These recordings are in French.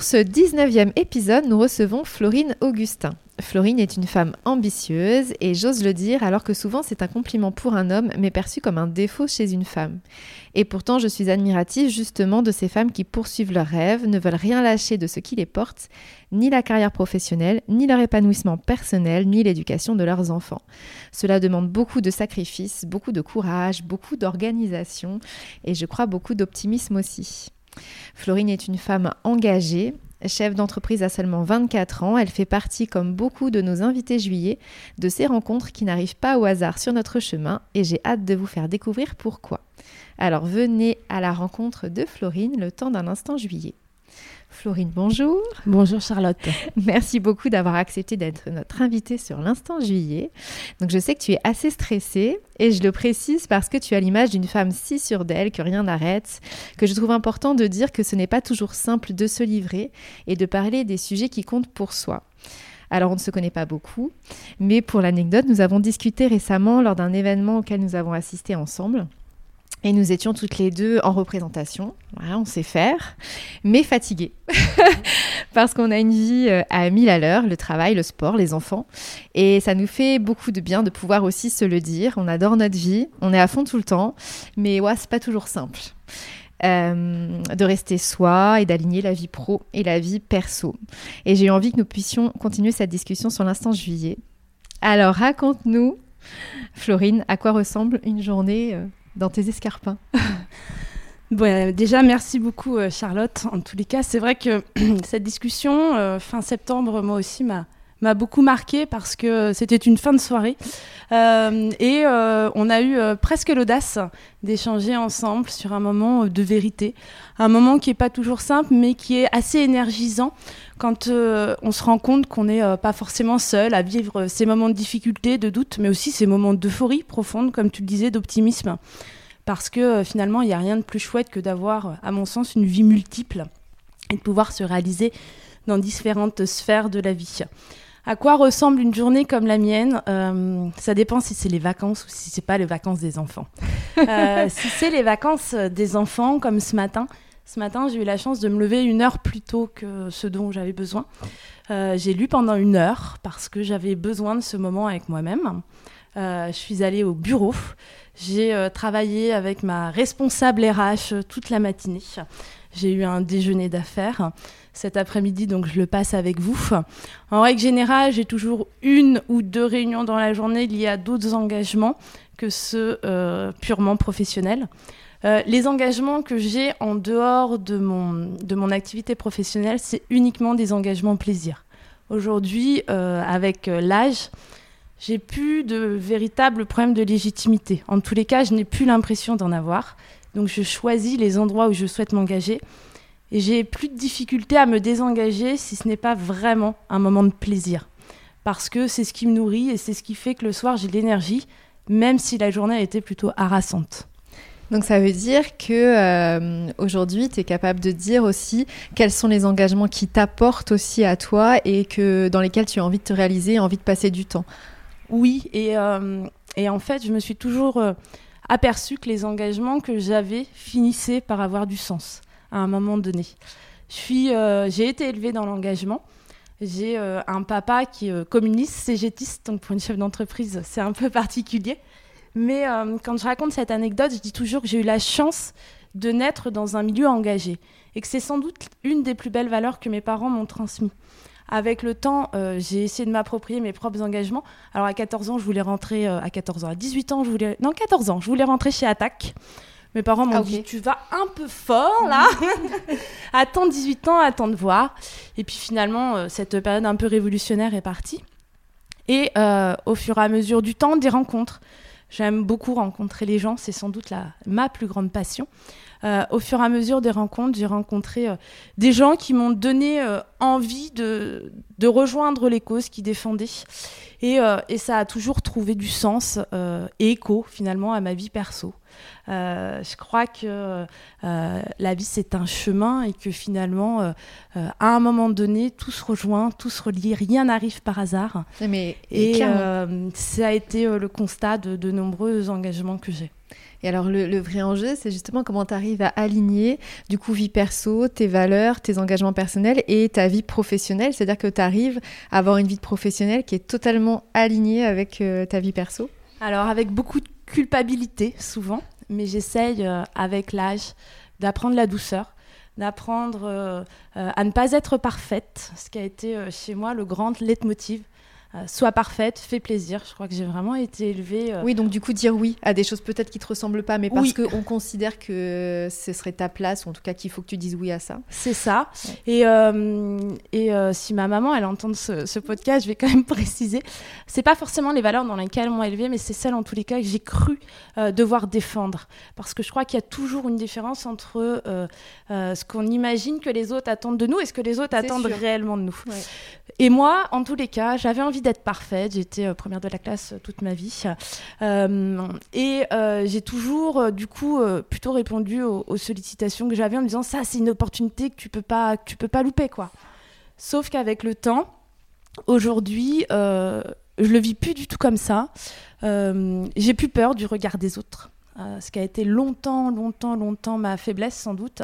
Pour ce 19e épisode, nous recevons Florine Augustin. Florine est une femme ambitieuse et j'ose le dire alors que souvent c'est un compliment pour un homme mais perçu comme un défaut chez une femme. Et pourtant je suis admirative justement de ces femmes qui poursuivent leurs rêves, ne veulent rien lâcher de ce qui les porte, ni la carrière professionnelle, ni leur épanouissement personnel, ni l'éducation de leurs enfants. Cela demande beaucoup de sacrifices, beaucoup de courage, beaucoup d'organisation et je crois beaucoup d'optimisme aussi. Florine est une femme engagée, chef d'entreprise à seulement 24 ans. Elle fait partie, comme beaucoup de nos invités juillet, de ces rencontres qui n'arrivent pas au hasard sur notre chemin et j'ai hâte de vous faire découvrir pourquoi. Alors venez à la rencontre de Florine le temps d'un instant juillet. Florine, bonjour. Bonjour Charlotte. Merci beaucoup d'avoir accepté d'être notre invitée sur l'instant juillet. Donc je sais que tu es assez stressée et je le précise parce que tu as l'image d'une femme si sûre d'elle que rien n'arrête, que je trouve important de dire que ce n'est pas toujours simple de se livrer et de parler des sujets qui comptent pour soi. Alors on ne se connaît pas beaucoup, mais pour l'anecdote, nous avons discuté récemment lors d'un événement auquel nous avons assisté ensemble. Et nous étions toutes les deux en représentation, voilà, on sait faire, mais fatiguées. Parce qu'on a une vie euh, à mille à l'heure, le travail, le sport, les enfants. Et ça nous fait beaucoup de bien de pouvoir aussi se le dire. On adore notre vie, on est à fond tout le temps, mais ouais, c'est pas toujours simple. Euh, de rester soi et d'aligner la vie pro et la vie perso. Et j'ai eu envie que nous puissions continuer cette discussion sur l'instant juillet. Alors raconte-nous, Florine, à quoi ressemble une journée euh, dans tes escarpins Bon, déjà, merci beaucoup euh, Charlotte. En tous les cas, c'est vrai que cette discussion, euh, fin septembre, moi aussi, m'a m'a beaucoup marqué parce que c'était une fin de soirée. Euh, et on a eu presque l'audace d'échanger ensemble sur un moment de vérité, un moment qui n'est pas toujours simple mais qui est assez énergisant quand on se rend compte qu'on n'est pas forcément seul à vivre ces moments de difficulté, de doute, mais aussi ces moments d'euphorie profonde, comme tu le disais, d'optimisme. Parce que euh, finalement, il n'y a rien de plus chouette que d'avoir, euh, à mon sens, une vie multiple et de pouvoir se réaliser dans différentes sphères de la vie. À quoi ressemble une journée comme la mienne euh, Ça dépend si c'est les vacances ou si c'est pas les vacances des enfants. si c'est les vacances des enfants, comme ce matin, ce matin j'ai eu la chance de me lever une heure plus tôt que ce dont j'avais besoin. j'ai lu pendant une heure parce que j'avais besoin de ce moment avec moi-même. je suis allée au bureau. J'ai euh, travaillé avec ma responsable RH euh, toute la matinée. J'ai eu un déjeuner d'affaires cet après-midi, donc je le passe avec vous. En règle générale, j'ai toujours une ou deux réunions dans la journée liées à d'autres engagements que ceux euh, purement professionnels. les engagements que j'ai en dehors de mon, de mon activité professionnelle, c'est uniquement des engagements plaisir. Aujourd'hui, avec l'âge, j'ai plus de véritables problèmes de légitimité. En tous les cas, je n'ai plus l'impression d'en avoir. Donc je choisis les endroits où je souhaite m'engager. Et j'ai plus de difficulté à me désengager si ce n'est pas vraiment un moment de plaisir. Parce que c'est ce qui me nourrit et c'est ce qui fait que le soir j'ai de l'énergie, même si la journée a été plutôt harassante. Donc ça veut dire que euh, aujourd'hui, tu es capable de dire aussi quels sont les engagements qui t'apportent aussi à toi et que dans lesquels tu as envie de te réaliser, envie de passer du temps. Oui, et, euh, et, en fait, je me suis toujours euh, aperçue que les engagements que j'avais finissaient par avoir du sens à un moment donné. Euh, j'ai été élevée dans l'engagement. J'ai un papa qui est communiste, cégétiste, donc pour une chef d'entreprise, c'est un peu particulier. Mais quand je raconte cette anecdote, je dis toujours que j'ai eu la chance de naître dans un milieu engagé et que c'est sans doute une des plus belles valeurs que mes parents m'ont transmises avec le temps, euh, j'ai essayé de m'approprier mes propres engagements. Alors à 14 ans, je voulais rentrer euh, à 14 ans, à 18 ans, je voulais non 14 ans, je voulais rentrer chez Attaque. Mes parents m'ont ah, dit tu vas un peu fort là. attends 18 ans, attends de voir. Et puis finalement, euh, cette période un peu révolutionnaire est partie. Et au fur et à mesure du temps, des rencontres. J'aime beaucoup rencontrer les gens, c'est sans doute la, ma plus grande passion. Euh, au fur et à mesure des rencontres, j'ai rencontré euh, des gens qui m'ont donné euh, envie de, de, rejoindre les causes qu'ils défendaient. Et, et, ça a toujours trouvé du sens et écho finalement à ma vie perso. je crois que la vie c'est un chemin et que finalement, à un moment donné, tout se rejoint, tout se relie, rien n'arrive par hasard. Mais, et ça a été le constat de, de nombreux engagements que j'ai. Et alors, le, vrai enjeu, c'est justement comment tu arrives à aligner, du coup, vie perso, tes valeurs, tes engagements personnels et ta vie professionnelle. C'est-à-dire que tu arrives à avoir une vie professionnelle qui est totalement alignée avec euh, ta vie perso. Alors, avec beaucoup de culpabilité, souvent, mais j'essaye, euh, avec l'âge, d'apprendre la douceur d'apprendre euh, à ne pas être parfaite, ce qui a été chez moi le grand leitmotiv euh, soit parfaite, fait plaisir. Je crois que j'ai vraiment été élevée. Euh, oui, donc du coup, dire oui à des choses peut-être qui te ressemblent pas, mais parce qu'on considère que ce serait ta place, ou en tout cas qu'il faut que tu dises oui à ça. C'est ça. Et, euh, et si ma maman, elle entend ce, podcast, je vais quand même préciser. C'est pas forcément les valeurs dans lesquelles on m'a élevée, mais c'est celles en tous les cas que j'ai cru devoir défendre. Parce que je crois qu'il y a toujours une différence entre ce qu'on imagine que les autres attendent de nous et ce que les autres attendent réellement de nous. Et moi, en tous les cas, j'avais envie d'être parfaite. J'étais euh, première de la classe euh, toute ma vie. Euh, et j'ai toujours, du coup, plutôt répondu aux, sollicitations que j'avais en me disant ça, c'est une opportunité que tu peux peux pas louper, quoi. Sauf qu'avec le temps, aujourd'hui, je le vis plus du tout comme ça. j'ai plus peur du regard des autres. ce qui a été longtemps, longtemps, longtemps ma faiblesse, sans doute.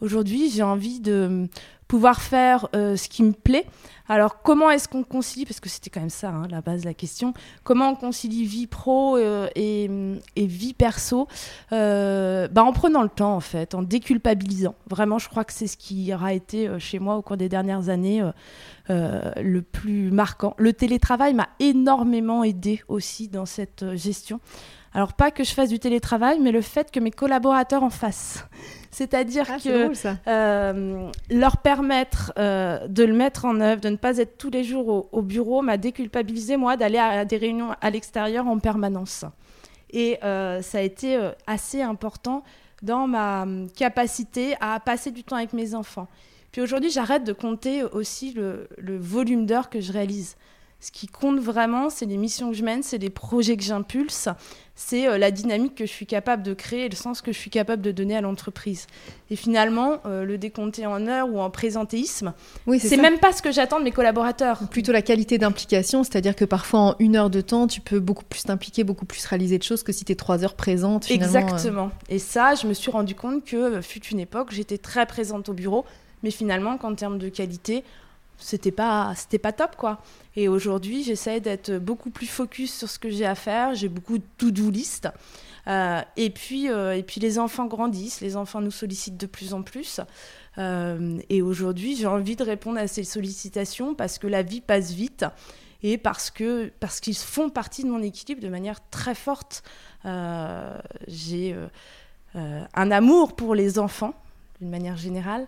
Aujourd'hui, j'ai envie de pouvoir faire ce qui me plaît alors, comment est-ce qu'on concilie, parce que c'était quand même ça, hein, la base de la question, comment on concilie vie pro euh, et, vie perso euh, bah, En prenant le temps, en fait, en déculpabilisant. Vraiment, je crois que c'est ce qui aura été euh, chez moi au cours des dernières années le plus marquant. Le télétravail m'a énormément aidé aussi dans cette gestion. Alors pas que je fasse du télétravail, mais le fait que mes collaborateurs en fassent. C'est-à-dire ah, que euh, leur permettre euh, de le mettre en œuvre, de ne pas être tous les jours au, bureau, m'a déculpabilisé, moi, d'aller à, des réunions à l'extérieur en permanence. Et euh, ça a été assez important dans ma capacité à passer du temps avec mes enfants. Puis aujourd'hui, j'arrête de compter aussi le, le volume d'heures que je réalise. Ce qui compte vraiment, c'est les missions que je mène, c'est les projets que j'impulse, c'est euh, la dynamique que je suis capable de créer et le sens que je suis capable de donner à l'entreprise. Et finalement, euh, le décompter en heures ou en présentéisme, oui, c'est même pas ce que j'attends de mes collaborateurs. Plutôt la qualité d'implication, c'est-à-dire que parfois en une heure de temps, tu peux beaucoup plus t'impliquer, beaucoup plus réaliser de choses que si tu es trois heures présente. Exactement. Euh. Et ça, je me suis rendu compte que fut une époque, j'étais très présente au bureau, mais finalement, qu'en termes de qualité, c'était pas c'était pas top quoi. Et aujourd'hui j'essaie d'être beaucoup plus focus sur ce que j'ai à faire. J'ai beaucoup de to-do list. Euh, et puis euh, et puis les enfants grandissent les enfants nous sollicitent de plus en plus. Euh, et aujourd'hui j'ai envie de répondre à ces sollicitations parce que la vie passe vite et parce que parce qu'ils font partie de mon équilibre de manière très forte. J'ai un amour pour les enfants d'une manière générale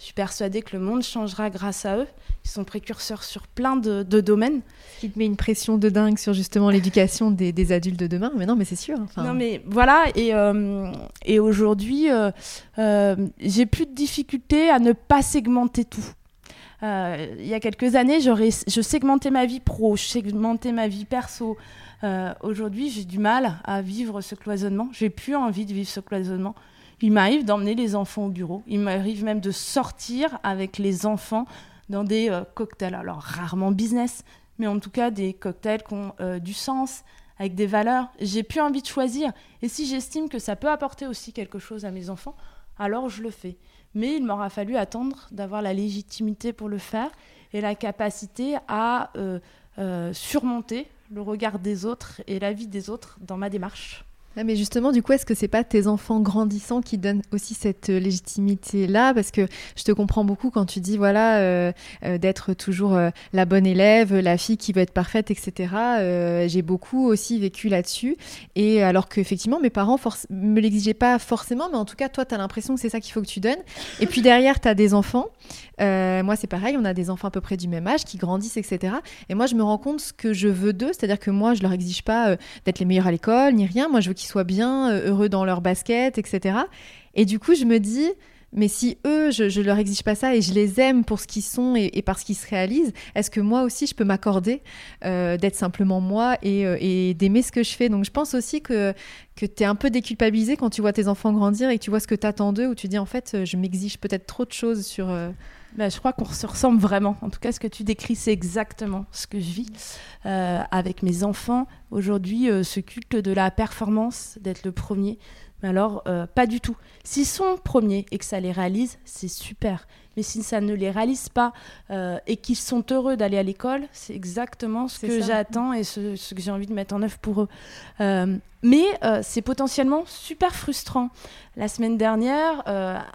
je suis persuadée que le monde changera grâce à eux. Ils sont précurseurs sur plein de, domaines. Qui te met une pression de dingue sur justement l'éducation des, adultes de demain. Mais non, mais c'est sûr. Non, mais voilà. Et, euh, et aujourd'hui, euh, euh, j'ai plus de difficulté à ne pas segmenter tout. il y a quelques années, je segmentais ma vie pro, je segmentais ma vie perso. aujourd'hui, j'ai du mal à vivre ce cloisonnement. J'ai plus envie de vivre ce cloisonnement. Il m'arrive d'emmener les enfants au bureau. Il m'arrive même de sortir avec les enfants dans des euh, cocktails. Alors rarement business, mais en tout cas des cocktails qui ont euh, du sens, avec des valeurs. J'ai plus envie de choisir. Et si j'estime que ça peut apporter aussi quelque chose à mes enfants, alors je le fais. Mais il m'aura fallu attendre d'avoir la légitimité pour le faire et la capacité à euh, surmonter le regard des autres et la vie des autres dans ma démarche. Ah, mais justement, du coup, est-ce que c'est pas tes enfants grandissants qui donnent aussi cette euh, légitimité-là? Parce que je te comprends beaucoup quand tu dis, voilà, euh, euh, d'être toujours la bonne élève, la fille qui veut être parfaite, etc. J'ai beaucoup aussi vécu là-dessus. Et alors qu'effectivement, mes parents me l'exigeaient pas forcément, mais en tout cas, toi, tu as l'impression que c'est ça qu'il faut que tu donnes. Et puis derrière, tu as des enfants. moi, c'est pareil, on a des enfants à peu près du même âge qui grandissent, etc. Et moi, je me rends compte ce que je veux d'eux, c'est-à-dire que moi, je leur exige pas d'être les meilleurs à l'école, ni rien. Moi, je veux qu'ils soient bien, euh, heureux dans leur basket, etc. Et du coup, je me dis, mais si eux, je, ne leur exige pas ça et je les aime pour ce qu'ils sont et, parce qu'ils se réalisent, est-ce que moi aussi je peux m'accorder euh, d'être simplement moi euh, et, d'aimer ce que je fais? Donc je pense aussi que, que tu es un peu déculpabilisé quand tu vois tes enfants grandir et que tu vois ce que tu attends d'eux, où tu dis en fait, je m'exige peut-être trop de choses sur. Bah, je crois qu'on se ressemble vraiment. En tout cas, ce que tu décris, c'est exactement ce que je vis euh, avec mes enfants. Aujourd'hui, euh, ce culte de la performance, d'être le premier, mais alors, euh, pas du tout. S'ils sont premiers et que ça les réalise, c'est super. Mais si ça ne les réalise pas euh, et qu'ils sont heureux d'aller à l'école, c'est exactement ce que j'attends et ce, que j'ai envie de mettre en œuvre pour eux. Euh, mais c'est potentiellement super frustrant. La semaine dernière,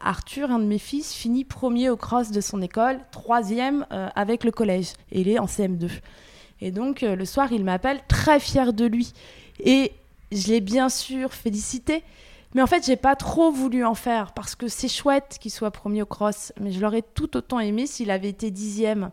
Arthur, un de mes fils, finit premier au cross de son école, troisième avec le collège. Et il est en CM2. Et donc, le soir, il m'appelle très fier de lui. Et je l'ai bien sûr félicité, mais en fait, j'ai pas trop voulu en faire parce que c'est chouette qu'il soit premier au cross, mais je l'aurais tout autant aimé s'il avait été dixième.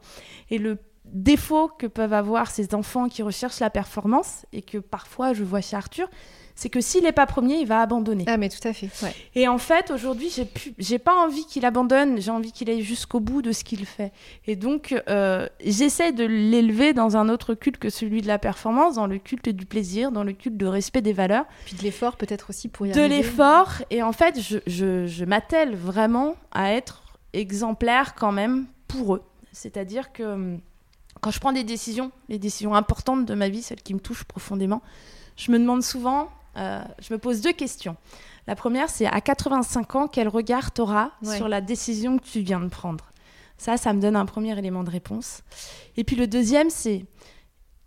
Et le défaut que peuvent avoir ces enfants qui recherchent la performance et que parfois je vois chez Arthur, c'est que s'il n'est pas premier, il va abandonner. Ah, mais tout à fait. Et en fait, aujourd'hui, j'ai j'ai pas envie qu'il abandonne, j'ai envie qu'il aille jusqu'au bout de ce qu'il fait. Et donc, euh, j'essaie de l'élever dans un autre culte que celui de la performance, dans le culte du plaisir, dans le culte de respect des valeurs. Puis de l'effort, peut-être aussi pour y de arriver. De l'effort. Et en fait, je, je, je m'attelle vraiment à être exemplaire quand même pour eux. C'est-à-dire que hum, quand je prends des décisions, les décisions importantes de ma vie, celles qui me touchent profondément, je me demande souvent je me pose deux questions. La première, c'est à 85 ans, quel regard tu auras sur la décision que tu viens de prendre? Ça, ça me donne un premier élément de réponse. Et puis le deuxième, c'est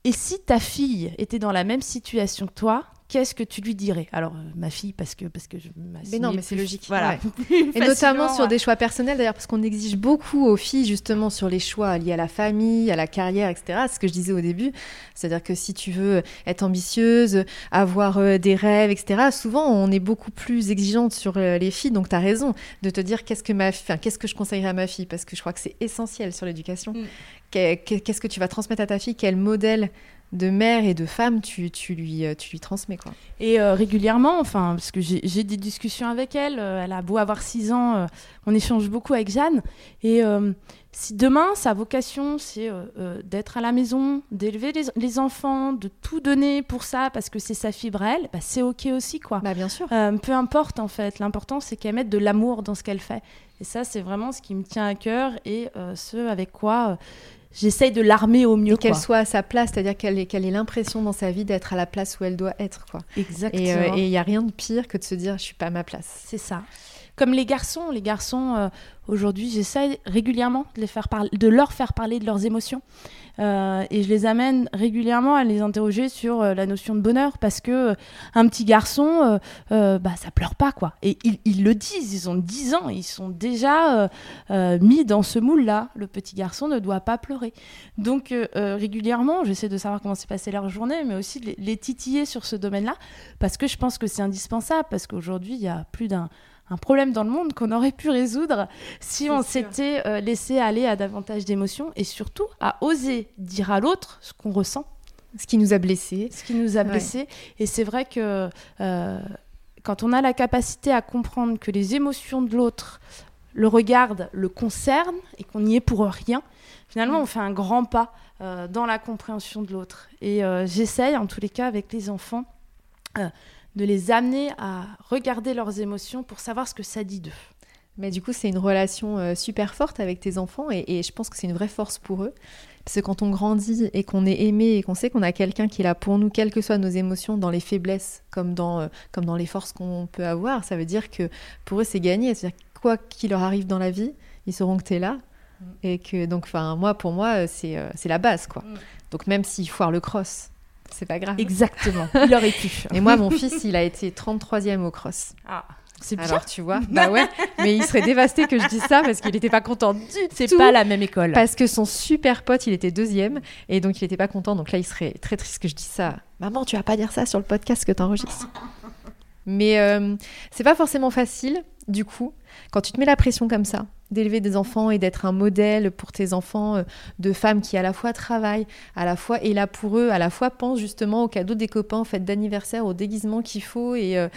et si ta fille était dans la même situation que toi, qu'est-ce que tu lui dirais? Alors, euh, ma fille, parce que, parce que je Mais non, mais c'est logique. Voilà. et notamment sur des choix personnels, d'ailleurs, parce qu'on exige beaucoup aux filles, justement, sur les choix liés à la famille, à la carrière, etc. C'est ce que je disais au début. C'est-à-dire que si tu veux être ambitieuse, avoir euh, des rêves, etc., souvent, on est beaucoup plus exigeante sur euh, les filles. Donc, tu as raison de te dire qu'est-ce que, ma... enfin, qu'est-ce que je conseillerais à ma fille, parce que je crois que c'est essentiel sur l'éducation. Mm. Qu'est-ce que tu vas transmettre à ta fille? Quel modèle de mère et de femme tu, tu, lui, euh, tu lui transmets. Quoi. Et euh, régulièrement, enfin, parce que j'ai des discussions avec elle, euh, elle a beau avoir 6 ans, on échange beaucoup avec Jeanne. Et si demain, sa vocation, c'est d'être à la maison, d'élever les, enfants, de tout donner pour ça, parce que c'est sa fibre à elle, bah, c'est OK aussi. quoi. Bah, bien sûr. peu importe, en fait. L'important, c'est qu'elle mette de l'amour dans ce qu'elle fait. Et ça, c'est vraiment ce qui me tient à cœur et ce avec quoi j'essaye de l'armer au mieux. Qu'elle soit à sa place, c'est-à-dire qu'elle ait, l'impression dans sa vie d'être à la place où elle doit être. Quoi. Exactement. Et il n'y a rien de pire que de se dire je suis pas à ma place. C'est ça. Comme les garçons, les garçons, euh, aujourd'hui, j'essaie régulièrement de, les faire de leur faire parler de leurs émotions. Euh, et je les amène régulièrement à les interroger sur euh, la notion de bonheur parce que un petit garçon, bah, ça pleure pas, quoi. Et ils, le disent, ils ont 10 ans, ils sont déjà mis dans ce moule-là. Le petit garçon ne doit pas pleurer. Donc, régulièrement, j'essaie de savoir comment s'est passée leur journée, mais aussi les, les titiller sur ce domaine-là parce que je pense que c'est indispensable parce qu'aujourd'hui, il y a plus d'un un problème dans le monde qu'on aurait pu résoudre si on s'était euh, laissé aller à davantage d'émotions et surtout à oser dire à l'autre ce qu'on ressent. Ce qui nous a blessés. Ce qui nous a blessés. Et c'est vrai que euh, quand on a la capacité à comprendre que les émotions de l'autre le regardent, le concernent et qu'on n'y est pour rien, finalement, on fait un grand pas euh, dans la compréhension de l'autre. Et j'essaye, en tous les cas, avec les enfants, de les amener à regarder leurs émotions pour savoir ce que ça dit d'eux. Mais du coup, c'est une relation euh, super forte avec tes enfants et, je pense que c'est une vraie force pour eux. Parce que quand on grandit et qu'on est aimé et qu'on sait qu'on a quelqu'un qui est là pour nous, quelles que soient nos émotions, dans les faiblesses comme dans, euh, comme dans les forces qu'on peut avoir, ça veut dire que pour eux, c'est gagné. C'est-à-dire quoi qu'il leur arrive dans la vie, ils sauront que tu es là. Et que, donc, enfin, moi, pour moi, c'est euh, c'est la base, quoi. Mm. Donc, même s'ils foirent le cross, C'est pas grave. Exactement. Il aurait pu. Et moi, mon fils, il a été 33e au cross. Ah. C'est bien. Alors tu vois, bah ouais, mais il serait dévasté que je dise ça parce qu'il n'était pas content du C'est tout. pas la même école. Parce que son super pote, il était deuxième et donc il n'était pas content. Donc là, il serait très triste que je dise ça. Maman, tu vas pas dire ça sur le podcast que tu enregistres. Mais euh, c'est pas forcément facile, du coup, quand tu te mets la pression comme ça, d'élever des enfants et d'être un modèle pour tes enfants euh, de femmes qui à la fois travaillent, à la fois est là pour eux, à la fois pensent justement aux cadeaux des copains, aux fêtes d'anniversaire, au déguisement qu'il faut et, euh,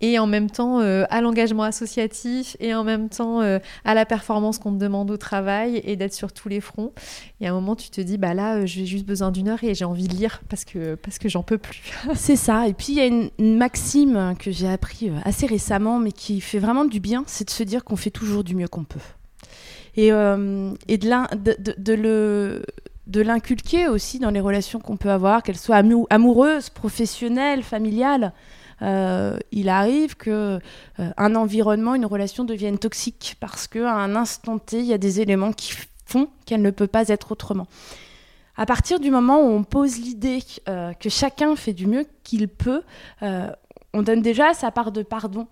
et en même temps euh, à l'engagement associatif et en même temps à la performance qu'on te demande au travail et d'être sur tous les fronts. Et à un moment, tu te dis, bah là, j'ai juste besoin d'une heure et j'ai envie de lire parce que, parce que j'en peux plus. C'est ça. Et puis il y a une, une maxime que j'ai appris assez récemment, mais qui fait vraiment du bien, c'est de se dire qu'on fait toujours du mieux qu'on peut. Et, euh, de, l'inculquer aussi dans les relations qu'on peut avoir, qu'elles soient amou- amoureuses, professionnelles, familiales. Euh, il arrive que euh, un environnement, une relation devienne toxique parce que à un instant T, il y a des éléments qui font qu'elle ne peut pas être autrement. À partir du moment où on pose l'idée que chacun fait du mieux qu'il peut, on donne déjà sa part de pardon.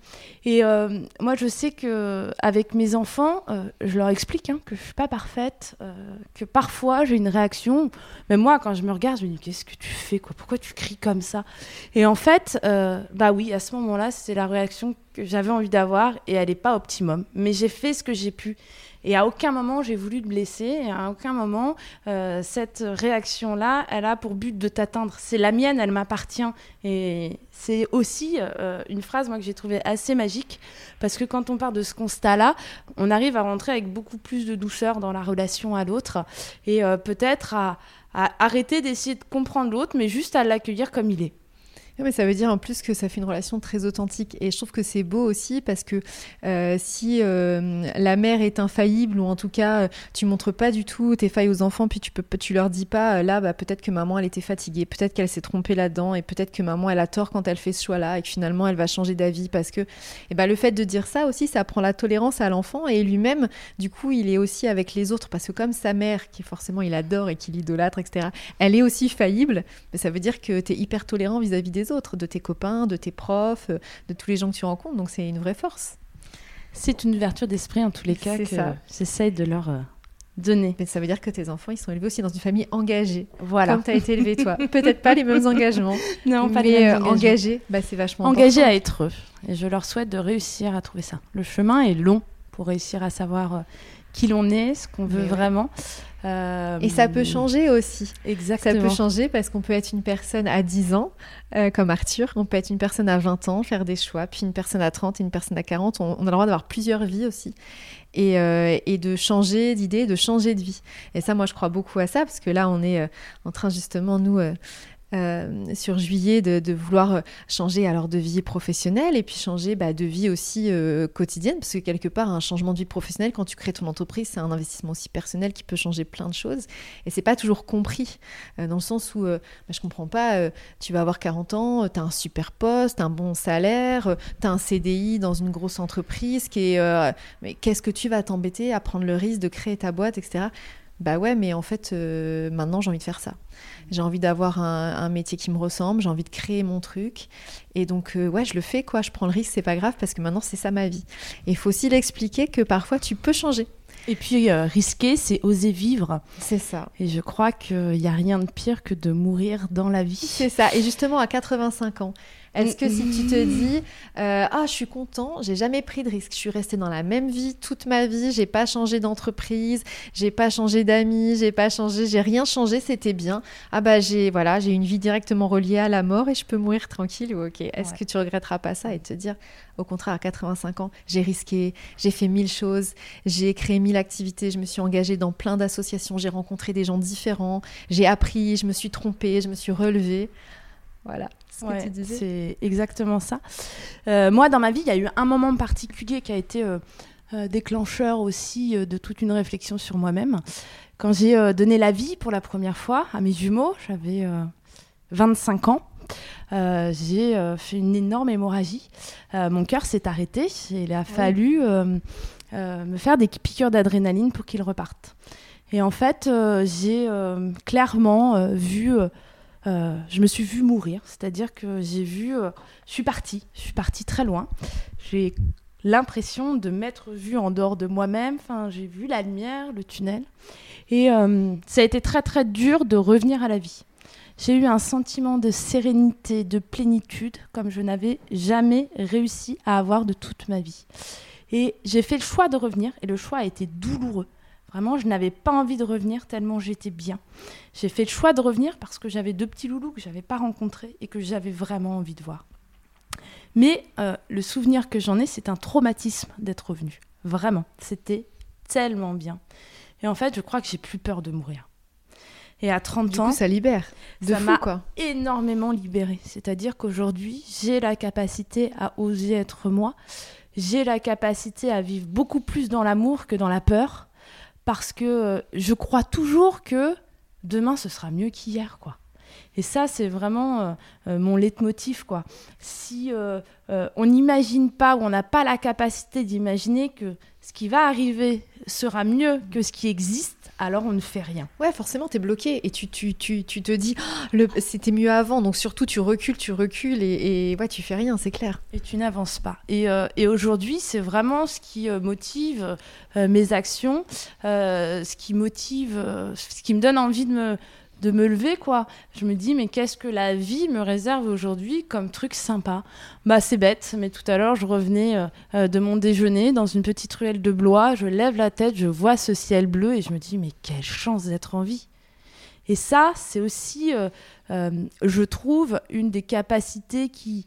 Et euh, moi, je sais que avec mes enfants, euh, je leur explique hein, que je suis pas parfaite, euh, que parfois j'ai une réaction. Mais moi, quand je me regarde, je me dis qu'est-ce que tu fais quoi? Pourquoi tu cries comme ça? Et en fait, bah oui, à ce moment-là, c'est la réaction que j'avais envie d'avoir et elle n'est pas optimum. Mais j'ai fait ce que j'ai pu. Et à aucun moment j'ai voulu te blesser, et à aucun moment euh, cette réaction-là, elle a pour but de t'atteindre. C'est la mienne, elle m'appartient. Et c'est aussi euh, une phrase moi que j'ai trouvée assez magique, parce que quand on part de ce constat-là, on arrive à rentrer avec beaucoup plus de douceur dans la relation à l'autre, et euh, peut-être à, à arrêter d'essayer de comprendre l'autre, mais juste à l'accueillir comme il est. Mais ça veut dire en plus que ça fait une relation très authentique. Et je trouve que c'est beau aussi parce que euh, si euh, la mère est infaillible ou en tout cas euh, tu montres pas du tout tes failles aux enfants, puis tu peux, tu leur dis pas là, bah, peut-être que maman elle était fatiguée, peut-être qu'elle s'est trompée là-dedans et peut-être que maman elle a tort quand elle fait ce choix-là et que finalement elle va changer d'avis parce que et ben, le fait de dire ça aussi, ça apprend la tolérance à l'enfant et lui-même, du coup, il est aussi avec les autres parce que comme sa mère, qui forcément il adore et qui l'idolâtre, etc., elle est aussi faillible, mais ça veut dire que tu es hyper tolérant vis-à-vis des autres, de tes copains, de tes profs, euh, de tous les gens que tu rencontres. Donc c'est une vraie force. C'est une ouverture d'esprit en tous les cas que j'essaye de leur euh, donner. Mais ça veut dire que tes enfants, ils sont élevés aussi dans une famille engagée, Voilà. comme tu as été élevé toi. Peut-être pas les mêmes engagements, Non, pas mais les mêmes euh, engagements. engagés, bah, c'est vachement engagés à important. être eux. Et je leur souhaite de réussir à trouver ça. Le chemin est long pour réussir à savoir qui l'on est, ce qu'on veut ouais. vraiment. Euh, Et ça peut changer aussi. Ça Exactement. peut changer parce qu'on peut être une personne à 10 ans, euh, comme Arthur, on peut être une personne à 20 ans, faire des choix, puis une personne à 30 et une personne à 40. On, on a le droit d'avoir plusieurs vies aussi. Et, euh, et de changer d'idée, de changer de vie. Et ça, moi, je crois beaucoup à ça, parce que là, on est euh, en train justement, nous, euh, sur juillet, de, vouloir euh, changer alors de vie professionnelle et puis changer bah, de vie aussi euh, quotidienne, parce que quelque part, un changement de vie professionnelle, quand tu crées ton entreprise, c'est un investissement aussi personnel qui peut changer plein de choses. Et c'est pas toujours compris, dans le sens où bah, je comprends pas, tu vas avoir 40 ans, tu as un super poste, un bon salaire, tu as un CDI dans une grosse entreprise, qui mais qu'est-ce que tu vas t'embêter à prendre le risque de créer ta boîte, etc. Bah ouais, mais en fait, euh, maintenant j'ai envie de faire ça. J'ai envie d'avoir un, un métier qui me ressemble, j'ai envie de créer mon truc. Et donc, euh, ouais, je le fais, quoi. Je prends le risque, c'est pas grave, parce que maintenant c'est ça ma vie. Et il faut aussi l'expliquer que parfois tu peux changer. Et puis euh, risquer, c'est oser vivre. C'est ça. Et je crois qu'il n'y a rien de pire que de mourir dans la vie. C'est ça. Et justement, à 85 ans, est-ce que si tu te dis euh, ah je suis content, j'ai jamais pris de risque, je suis restée dans la même vie toute ma vie, j'ai pas changé d'entreprise, j'ai pas changé d'amis, j'ai pas changé, j'ai rien changé, c'était bien. Ah bah j'ai voilà, j'ai une vie directement reliée à la mort et je peux mourir tranquille ou ok. Est-ce Ouais. que tu regretteras pas ça et te dire au contraire à 85 ans, j'ai risqué, j'ai fait mille choses, j'ai créé mille activités, je me suis engagée dans plein d'associations, j'ai rencontré des gens différents, j'ai appris, je me suis trompée, je me suis relevée. Voilà ce que Ouais, tu disais. c'est exactement ça. Euh, moi, dans ma vie, il y a eu un moment particulier qui a été euh, euh, déclencheur aussi de toute une réflexion sur moi-même. Quand j'ai donné la vie pour la première fois à mes jumeaux, j'avais euh, 25 ans. Euh, j'ai euh, fait une énorme hémorragie. Euh, mon cœur s'est arrêté. et Il a fallu me faire des piqûres d'adrénaline pour qu'il reparte. Et en fait, j'ai clairement vu euh, je me suis vue mourir. C'est-à-dire que j'ai vu, je suis partie, je suis partie très loin. J'ai l'impression de m'être vue en dehors de moi-même. Enfin, j'ai vu la lumière, le tunnel. Et ça a été très très dur de revenir à la vie. J'ai eu un sentiment de sérénité, de plénitude, comme je n'avais jamais réussi à avoir de toute ma vie. Et j'ai fait le choix de revenir, et le choix a été douloureux. Vraiment, je n'avais pas envie de revenir tellement j'étais bien. J'ai fait le choix de revenir parce que j'avais deux petits loulous que je n'avais pas rencontrés et que j'avais vraiment envie de voir. Mais euh, le souvenir que j'en ai, c'est un traumatisme d'être revenu. Vraiment, c'était tellement bien. Et en fait, je crois que j'ai plus peur de mourir. Et à 30 du ans, coup, ça libère. De ça m'a quoi. énormément libérée. C'est-à-dire qu'aujourd'hui, j'ai la capacité à oser être moi. J'ai la capacité à vivre beaucoup plus dans l'amour que dans la peur. Parce que euh, je crois toujours que demain, ce sera mieux qu'hier, quoi. Et ça, c'est vraiment euh, euh, mon leitmotiv, quoi. Si on n'imagine pas ou on n'a pas la capacité d'imaginer que ce qui va arriver sera mieux que ce qui existe, alors on ne fait rien. Ouais, forcément, tu es bloqué et tu, tu, tu, tu te dis, oh, c'était mieux avant, donc surtout tu recules, tu recules et, et ouais, tu fais rien, c'est clair. Et tu n'avances pas. Et, euh, et aujourd'hui, c'est vraiment ce qui euh, motive euh, mes actions, euh, ce qui motive, euh, ce qui me donne envie de me, de me lever, quoi. Je me dis, mais qu'est-ce que la vie me réserve aujourd'hui comme truc sympa? Bah, c'est bête, mais tout à l'heure, je revenais euh, euh, de mon déjeuner dans une petite ruelle de Blois, je lève la tête, je vois ce ciel bleu et je me dis, mais quelle chance d'être en vie. Et ça, c'est aussi, euh, je trouve, une des capacités qui,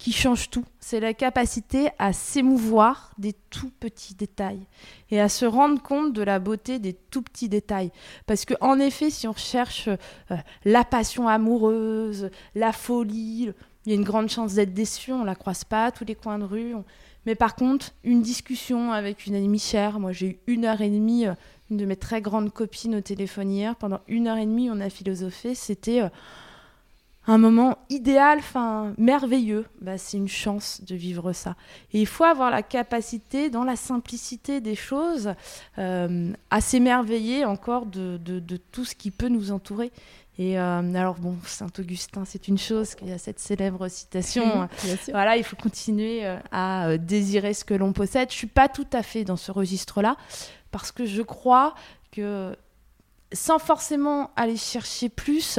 qui change tout. C'est la capacité à s'émouvoir des tout petits détails et à se rendre compte de la beauté des tout petits détails. Parce que en effet, si on recherche euh, la passion amoureuse, la folie, il y a une grande chance d'être déçu. On la croise pas à tous les coins de rue. Mais par contre, une discussion avec une amie chère. Moi, j'ai eu une heure et demie. euh, une de mes très grandes copines au téléphone hier. Pendant une heure et demie, on a philosophé. C'était euh, un moment idéal, enfin merveilleux. Bah, c'est une chance de vivre ça. Et il faut avoir la capacité, dans la simplicité des choses, euh, à s'émerveiller encore de, de- de tout ce qui peut nous entourer. Et euh, alors bon, Saint Augustin, c'est une chose qu'il y a cette célèbre citation. Bien sûr. Voilà, il faut continuer euh, à désirer ce que l'on possède. Je suis pas tout à fait dans ce registre-là parce que je crois que sans forcément aller chercher plus,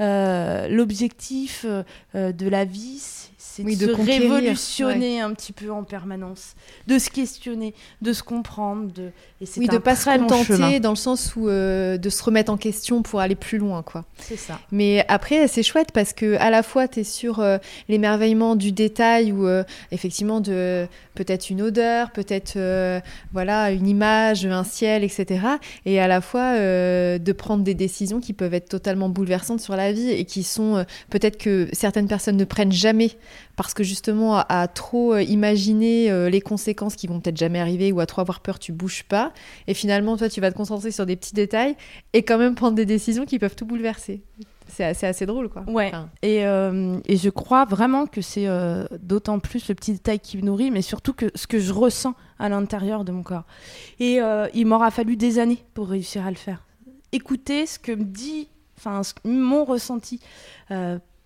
euh, l'objectif euh, de la vie, c'est Oui, de, de se révolutionner un petit peu en permanence, de se questionner, de se comprendre. De... Et Oui, de pas se contenter dans le sens où euh, de se remettre en question pour aller plus loin, quoi. C'est ça. Mais après, c'est chouette parce que à la fois, tu es sur euh, l'émerveillement du détail ou euh, effectivement de peut-être une odeur, peut-être voilà une image, un ciel, etc. Et à la fois de prendre des décisions qui peuvent être totalement bouleversantes sur la vie et qui sont peut-être que certaines personnes ne prennent jamais parce que justement à, à trop euh, imaginer euh, les conséquences qui vont peut-être jamais arriver ou à trop avoir peur, tu bouges pas. Et finalement, toi, tu vas te concentrer sur des petits détails et quand même prendre des décisions qui peuvent tout bouleverser. C'est assez, assez drôle, quoi. Ouais. Enfin, Et, euh, et je crois vraiment que c'est euh, d'autant plus le petit détail qui me nourrit, mais surtout que ce que je ressens à l'intérieur de mon corps. Et il m'aura fallu des années pour réussir à le faire. Écouter ce que me dit, enfin, mon ressenti.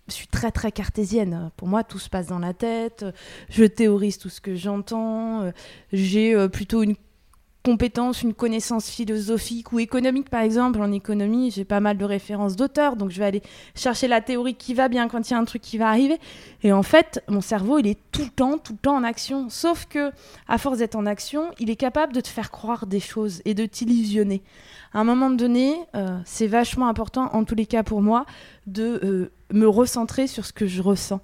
Je suis très très cartésienne. Pour moi, tout se passe dans la tête. Je théorise tout ce que j'entends. J'ai euh, plutôt une une connaissance philosophique ou économique, par exemple. En économie, j'ai pas mal de références d'auteurs, donc je vais aller chercher la théorie qui va bien quand il y a un truc qui va arriver. Et en fait, mon cerveau, il est tout le temps, tout le temps en action. Sauf que, à force d'être en action, il est capable de te faire croire des choses et de t'illusionner. À un moment donné, euh, c'est vachement important, en tous les cas pour moi, de euh, me recentrer sur ce que je ressens.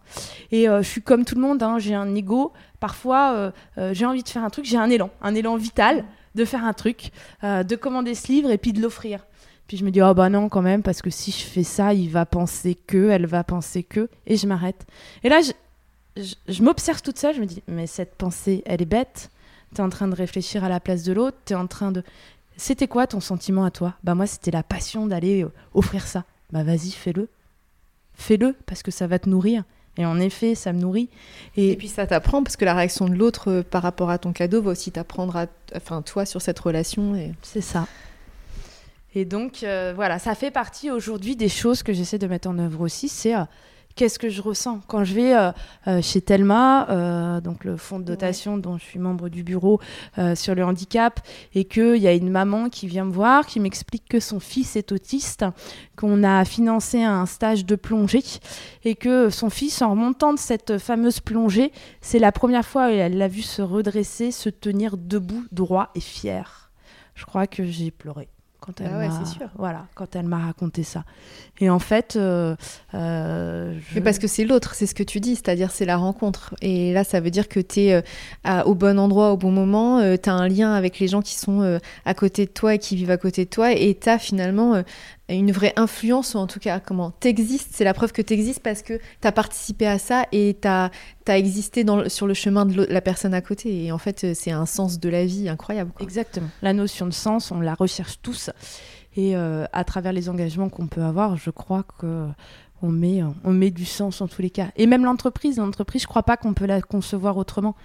Et euh, je suis comme tout le monde, hein, j'ai un ego. Parfois, euh, euh, j'ai envie de faire un truc, j'ai un élan, un élan vital de faire un truc, euh, de commander ce livre et puis de l'offrir. Puis je me dis, oh bah non, quand même, parce que si je fais ça, il va penser que, elle va penser que, et je m'arrête. Et là, je, je, je m'observe toute seule, je me dis, mais cette pensée, elle est bête. T'es en train de réfléchir à la place de l'autre, t'es en train de. C'était quoi ton sentiment à toi? Bah, moi, c'était la passion d'aller offrir ça. Bah, vas-y, fais-le. Fais-le, parce que ça va te nourrir. Et en effet, ça me nourrit. Et, Et puis ça t'apprend parce que la réaction de l'autre euh, par rapport à ton cadeau va aussi t'apprendre à, enfin toi sur cette relation. Et... C'est ça. Et donc, voilà, ça fait partie aujourd'hui des choses que j'essaie de mettre en œuvre aussi. C'est qu'est-ce que je ressens quand je vais euh, euh, chez Telma, euh, donc le fonds de dotation dont je suis membre du bureau sur le handicap, et qu'il y a une maman qui vient me voir, qui m'explique que son fils est autiste, qu'on a financé un stage de plongée, et que son fils, en remontant de cette fameuse plongée, c'est la première fois qu'elle l'a vu se redresser, se tenir debout, droit et fier. Je crois que j'ai pleuré quand elle ah m'a voilà quand elle m'a raconté ça. Et en fait euh, euh, mais parce que c'est l'autre c'est ce que tu dis c'est-à-dire c'est la rencontre. Et là ça veut dire que tu es euh, au bon endroit au bon moment tu as un lien avec les gens qui sont à côté de toi et qui vivent à côté de toi. Et tu as finalement une vraie influence, ou en tout cas, comment t'existes, c'est la preuve que t'existes parce que t'as participé à ça et t'as as existé sur le chemin de la personne à côté. Et en fait, c'est un sens de la vie incroyable. Exactement. La notion de sens, on la recherche tous. Et euh, à travers les engagements qu'on peut avoir, je crois que on met, on met du sens en tous les cas. Et même l'entreprise, l'entreprise, je crois pas qu'on peut la concevoir autrement.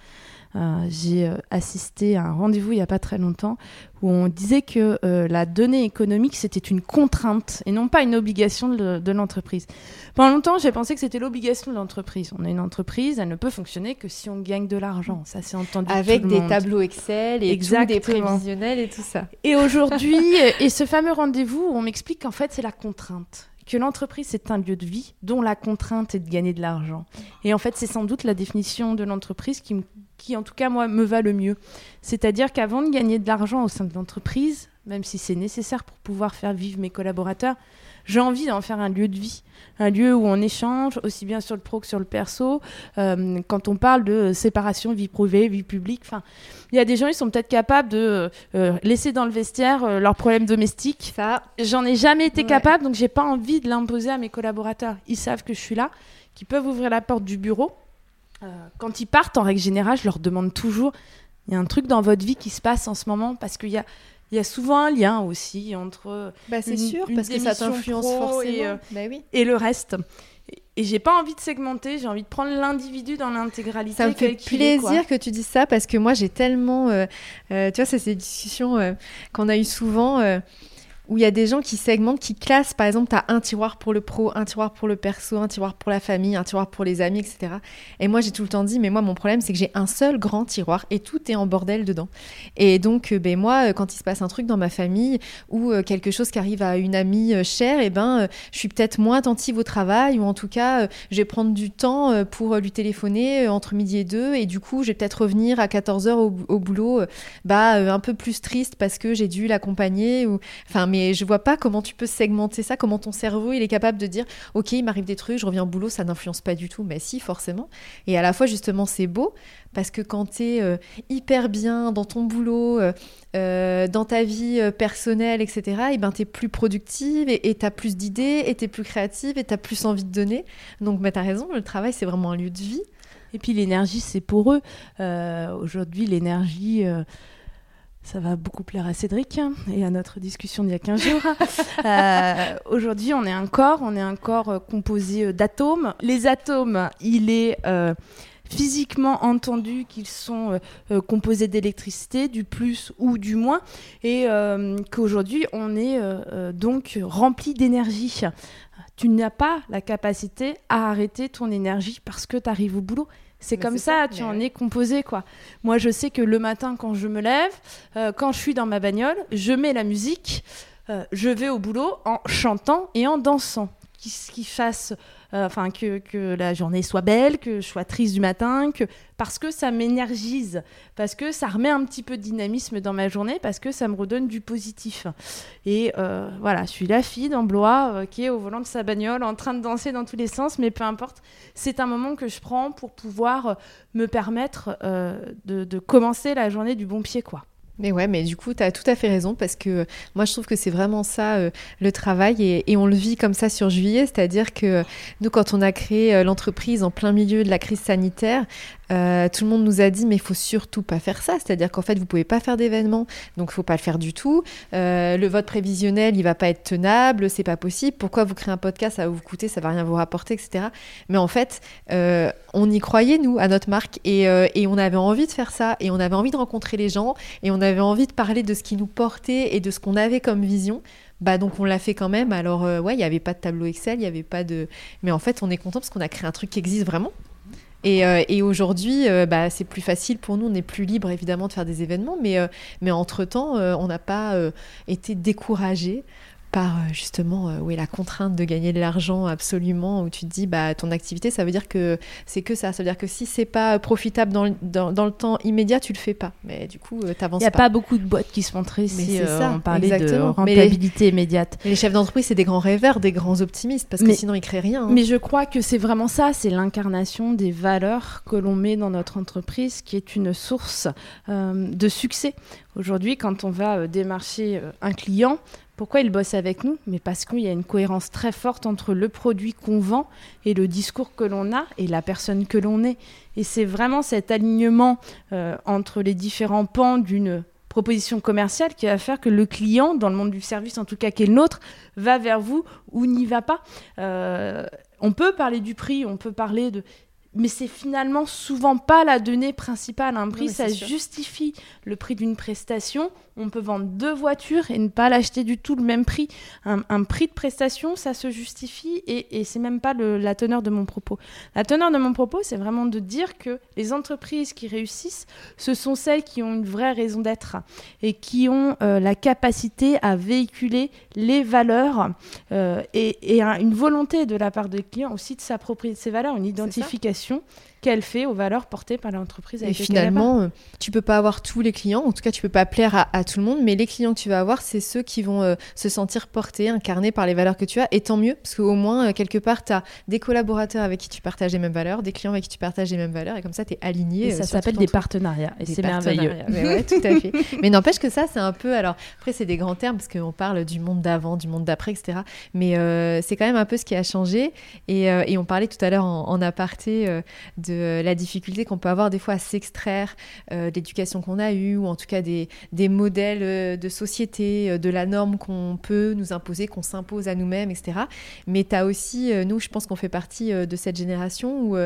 Euh, j'ai euh, assisté à un rendez-vous il n'y a pas très longtemps où on disait que euh, la donnée économique, c'était une contrainte et non pas une obligation de, l'entreprise. Pendant longtemps, j'ai pensé que c'était l'obligation de l'entreprise. On a une entreprise, elle ne peut fonctionner que si on gagne de l'argent. Ça, c'est entendu. Avec des tableaux Excel et des prévisionnels et tout ça. Et aujourd'hui, et ce fameux rendez-vous, on m'explique qu'en fait, c'est la contrainte que l'entreprise, c'est un lieu de vie dont la contrainte est de gagner de l'argent. Et en fait, c'est sans doute la définition de l'entreprise qui, qui, en tout cas, moi, me va le mieux. C'est-à-dire qu'avant de gagner de l'argent au sein de l'entreprise, même si c'est nécessaire pour pouvoir faire vivre mes collaborateurs, j'ai envie d'en faire un lieu de vie, un lieu où on échange aussi bien sur le pro que sur le perso. Euh, quand on parle de séparation vie privée, vie publique, enfin, il y a des gens ils sont peut-être capables de euh, laisser dans le vestiaire euh, leurs problèmes domestiques. Ça, j'en ai jamais été capable, donc j'ai pas envie de l'imposer à mes collaborateurs. Ils savent que je suis là, qu'ils peuvent ouvrir la porte du bureau. Quand ils partent, en règle générale, je leur demande toujours il y a un truc dans votre vie qui se passe en ce moment parce qu'il y a il y a souvent un lien aussi entre bah, c'est sûr parce que ça t'influence forcément et, euh, bah oui. et le reste et j'ai pas envie de segmenter, j'ai envie de prendre l'individu dans l'intégralité. Ça me fait plaisir que tu dises ça parce que moi j'ai tellement, euh, euh, tu vois, c'est ces discussions qu'on a eues souvent où il y a des gens qui segmentent, qui classent, par exemple, tu as un tiroir pour le pro, un tiroir pour le perso, un tiroir pour la famille, un tiroir pour les amis, etc. Et moi, j'ai tout le temps dit, mais moi, mon problème, c'est que j'ai un seul grand tiroir et tout est en bordel dedans. Et donc, euh, ben, moi, euh, quand il se passe un truc dans ma famille ou euh, quelque chose qui arrive à une amie chère, eh ben, je suis peut-être moins attentive au travail ou en tout cas, je vais prendre du temps pour lui téléphoner entre midi et deux et du coup, je vais peut-être revenir à 14h au, au boulot, bah, un peu plus triste parce que j'ai dû l'accompagner ou, enfin, mais je vois pas comment tu peux segmenter ça, comment ton cerveau il est capable de dire ok il m'arrive des trucs, je reviens au boulot, ça n'influence pas du tout. Mais si forcément. Et à la fois justement c'est beau parce que quand tu es euh, hyper bien dans ton boulot, euh, euh, dans ta vie personnelle, etc., et ben es plus productive et tu as plus d'idées et tu es plus créative et tu as plus envie de donner. Donc bah, tu as raison, le travail c'est vraiment un lieu de vie. Et puis l'énergie c'est pour eux. Aujourd'hui l'énergie ça va beaucoup plaire à Cédric et à notre discussion d'il y a 15 jours. Euh, aujourd'hui, on est un corps, on est un corps euh, composé euh, d'atomes. Les atomes, il est physiquement entendu qu'ils sont composés d'électricité, du plus ou du moins, et qu'aujourd'hui, on est donc rempli d'énergie. Tu n'as pas la capacité à arrêter ton énergie parce que tu arrives au boulot. C'est comme ça, tu en es composé quoi. Moi je sais que le matin quand je me lève, euh, quand je suis dans ma bagnole, je mets la musique, euh, je vais au boulot en chantant et en dansant qui, qui fasse, enfin que, que, la journée soit belle, que je sois triste du matin, que parce que ça m'énergise, parce que ça remet un petit peu de dynamisme dans ma journée, parce que ça me redonne du positif. Et euh, voilà, je suis la fille dans euh, qui est au volant de sa bagnole, en train de danser dans tous les sens, mais peu importe, c'est un moment que je prends pour pouvoir me permettre de, de commencer la journée du bon pied, quoi. Mais ouais, mais du coup, tu as tout à fait raison parce que moi, je trouve que c'est vraiment ça euh, le travail et, on le vit comme ça sur juillet, c'est-à-dire que nous, quand on a créé euh, l'entreprise en plein milieu de la crise sanitaire, euh, tout le monde nous a dit mais il faut surtout pas faire ça, c'est-à-dire qu'en fait vous pouvez pas faire d'événements, donc faut pas le faire du tout. Le vote prévisionnel il va pas être tenable, c'est pas possible. Pourquoi vous créez un podcast, ça va vous coûter, ça va rien vous rapporter, etc. Mais en fait, on y croyait nous à notre marque et, et, on avait envie de faire ça et on avait envie de rencontrer les gens et on avait envie de parler de ce qui nous portait et de ce qu'on avait comme vision Bah donc on l'a fait quand même. Alors ouais, il n'y avait pas de tableau Excel, il n'y avait pas de. Mais en fait, on est content parce qu'on a créé un truc qui existe vraiment. Et, et aujourd'hui, bah, c'est plus facile pour nous, on est plus libre évidemment de faire des événements, mais, mais entre-temps, on n'a pas été découragé par euh, justement euh, la contrainte de gagner de l'argent absolument, où tu te dis bah ton activité ça veut dire que c'est que ça, ça veut dire que si c'est pas profitable dans le, dans, le temps immédiat, tu le fais pas. Mais du coup, euh, tu avances pas. Il n'y a pas beaucoup de boîtes qui se font très si on parlait de rentabilité immédiate. les chefs d'entreprise, c'est des grands rêveurs, des grands optimistes, parce que sinon ils créent rien. Hein. Mais je crois que c'est vraiment ça, c'est l'incarnation des valeurs que l'on met dans notre entreprise, qui est une source de succès. Aujourd'hui, quand on va démarcher un client, pourquoi il bosse avec nous Mais parce qu'il y a une cohérence très forte entre le produit qu'on vend et le discours que l'on a et la personne que l'on est. Et c'est vraiment cet alignement euh, entre les différents pans d'une proposition commerciale qui va faire que le client, dans le monde du service en tout cas qui est le nôtre, va vers vous ou n'y va pas. Euh, on peut parler du prix, on peut parler de mais c'est finalement souvent pas la donnée principale. Un prix, ça justifie le prix d'une prestation. On peut vendre deux voitures et ne pas l'acheter du tout le même prix. Un, prix de prestation, ça se justifie et, et c'est même pas la teneur de mon propos. La teneur de mon propos, c'est vraiment de dire que les entreprises qui réussissent, ce sont celles qui ont une vraie raison d'être et qui ont euh, la capacité à véhiculer les valeurs euh, et, et une volonté de la part des clients aussi de s'approprier ces valeurs, une identification qu'elle fait aux valeurs portées par l'entreprise. Et finalement, euh, tu peux pas avoir tous les clients, en tout cas tu peux pas plaire à, tout le monde, mais les clients que tu vas avoir, c'est ceux qui vont euh, se sentir portés, incarnés par les valeurs que tu as, et tant mieux, parce qu'au moins, euh, quelque part, tu as des collaborateurs avec qui tu partages les mêmes valeurs, des clients avec qui tu partages les mêmes valeurs, et comme ça, tu es aligné. Et ça s'appelle des partenariats, et c'est merveilleux. Mais ouais, tout à fait. mais n'empêche que ça, c'est un peu, alors après, c'est des grands termes, parce qu'on parle du monde d'avant, du monde d'après, etc. Mais c'est quand même un peu ce qui a changé, et, et on parlait tout à l'heure en, en, aparté de de la difficulté qu'on peut avoir des fois à s'extraire euh, de l'éducation qu'on a eue, ou en tout cas des, des modèles euh, de société, euh, de la norme qu'on peut nous imposer, qu'on s'impose à nous-mêmes, etc. Mais tu as aussi, nous, je pense qu'on fait partie de cette génération où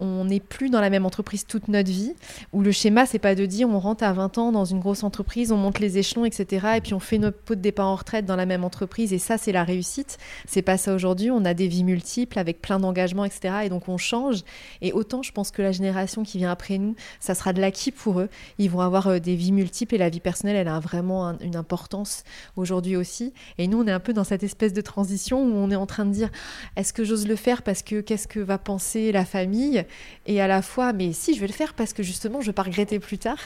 on n'est plus dans la même entreprise toute notre vie, où le schéma, c'est pas de dire on rentre à 20 ans dans une grosse entreprise, on monte les échelons, etc. Et puis on fait notre pot de départ en retraite dans la même entreprise, et ça, c'est la réussite. C'est pas ça aujourd'hui. On a des vies multiples avec plein d'engagements, etc. Et donc on change. Et autant, je pense que la génération qui vient après nous, ça sera de l'acquis pour eux. Ils vont avoir euh, des vies multiples et la vie personnelle, elle a vraiment une importance aujourd'hui aussi. Et nous, on est un peu dans cette espèce de transition où on est en train de dire est-ce que j'ose le faire parce que qu'est-ce que va penser la famille? Et à la fois, mais si, je vais le faire parce que justement, je vais pas regretter plus tard.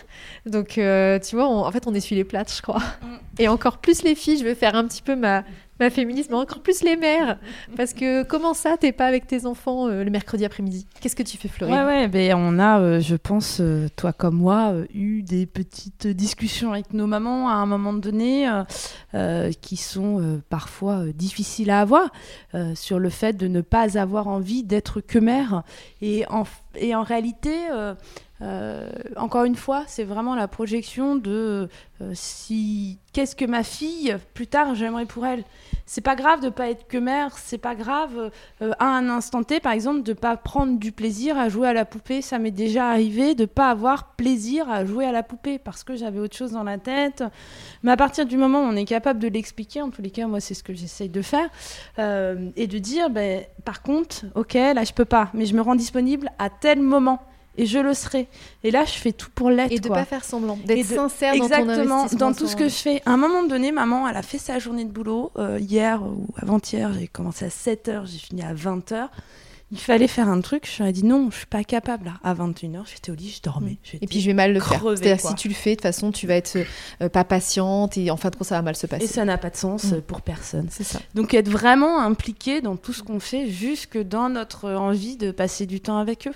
Donc, euh, tu vois, en fait, on essuie les plates, je crois. Mm. Et encore plus les filles, je vais faire un petit peu ma, ma féminisme, encore plus les mères. Parce que comment ça, t'es pas avec tes enfants euh, le mercredi après-midi? Qu'est-ce que tu fais, Florine? Ouais, ben, on a, euh, je pense, toi comme moi, eu des petites discussions avec nos mamans à un moment donné qui sont parfois difficiles à avoir sur le fait de ne pas avoir envie d'être que mère. Et en réalité, euh, encore une fois, c'est vraiment la projection de euh, si qu'est-ce que ma fille plus tard j'aimerais pour elle. C'est pas grave de pas être que mère, c'est pas grave euh, à un instant T par exemple de pas prendre du plaisir à jouer à la poupée. Ça m'est déjà arrivé de pas avoir plaisir à jouer à la poupée parce que j'avais autre chose dans la tête. Mais à partir du moment où on est capable de l'expliquer, en tous les cas moi c'est ce que j'essaye de faire et de dire ben par contre ok là je peux pas, mais je me rends disponible à tel moment et je le serai. Et là, je fais tout pour l'être. Et de ne pas faire semblant, d'être sincère dans ton investissement. dans tout ce que je fais. À un moment donné, maman, elle a fait sa journée de boulot. Euh, hier ou avant-hier, j'ai commencé à 7h, j'ai fini à 20h il fallait faire un truc, je lui ai dit non, je suis pas capable là. À 21h, j'étais au lit, je dormais. Mm. Et puis je vais mal le faire. C'est-à-dire si tu le fais, de toute façon, tu vas être euh, pas patiente et en fin de compte, ça va mal se passer. Et ça n'a pas de sens mm. pour personne. C'est ça. Donc être vraiment impliqué dans tout ce qu'on fait, jusque dans notre envie de passer du temps avec eux.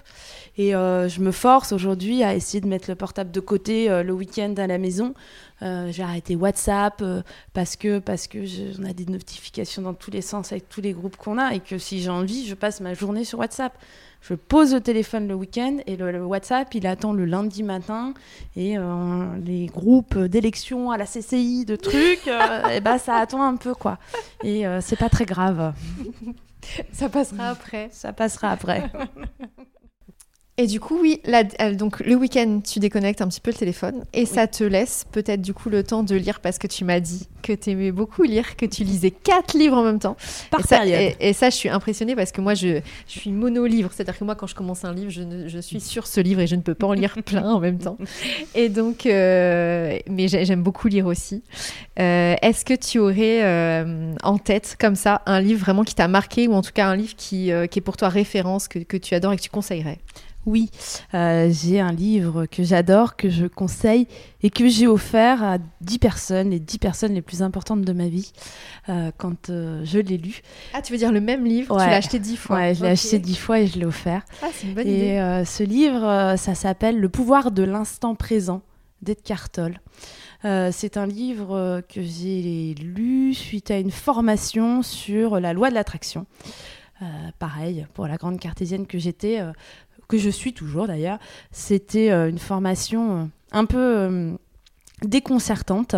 Et euh, je me force aujourd'hui à essayer de mettre le portable de côté euh, le week-end à la maison euh, j'ai arrêté WhatsApp euh, parce que parce que on a des notifications dans tous les sens avec tous les groupes qu'on a et que si j'ai envie, je passe ma journée sur WhatsApp. Je pose le téléphone le week-end et le, WhatsApp, il attend le lundi matin et euh, les groupes d'élection à la CCI, de trucs, et bah ça attend un peu quoi. Et c'est pas très grave. Ça passera après. Ça passera après. Et du coup, oui, donc le week-end, tu déconnectes un petit peu le téléphone et ça te laisse peut-être du coup le temps de lire parce que tu m'as dit que tu aimais beaucoup lire, que tu lisais quatre livres en même temps. Par et ça, période. Et, ça, je suis impressionnée parce que moi, je, je suis mono-livre. C'est-à-dire que moi, quand je commence un livre, je, je, suis sur ce livre et je ne peux pas en lire plein en même temps. Et donc, euh, mais j'aime beaucoup lire aussi. Euh, est-ce que tu aurais euh, en tête, comme ça, un livre vraiment qui t'a marqué ou en tout cas un livre qui, qui est pour toi référence, que, que tu adores et que tu conseillerais? Oui, euh, j'ai un livre que j'adore, que je conseille et que j'ai offert à 10 personnes, les 10 personnes les plus importantes de ma vie, euh, quand euh, je l'ai lu. Ah, tu veux dire le même livre? Tu l'as acheté 10 fois Ouais, je l'ai acheté 10 fois et je l'ai offert. Ah, c'est une bonne et, idée. Et ce livre, ça s'appelle Le pouvoir de l'instant présent d'Edgar Tolle. c'est un livre que j'ai lu suite à une formation sur la loi de l'attraction. pareil, pour la grande cartésienne que j'étais, que je suis toujours d'ailleurs. C'était euh, une formation euh, un peu euh, déconcertante.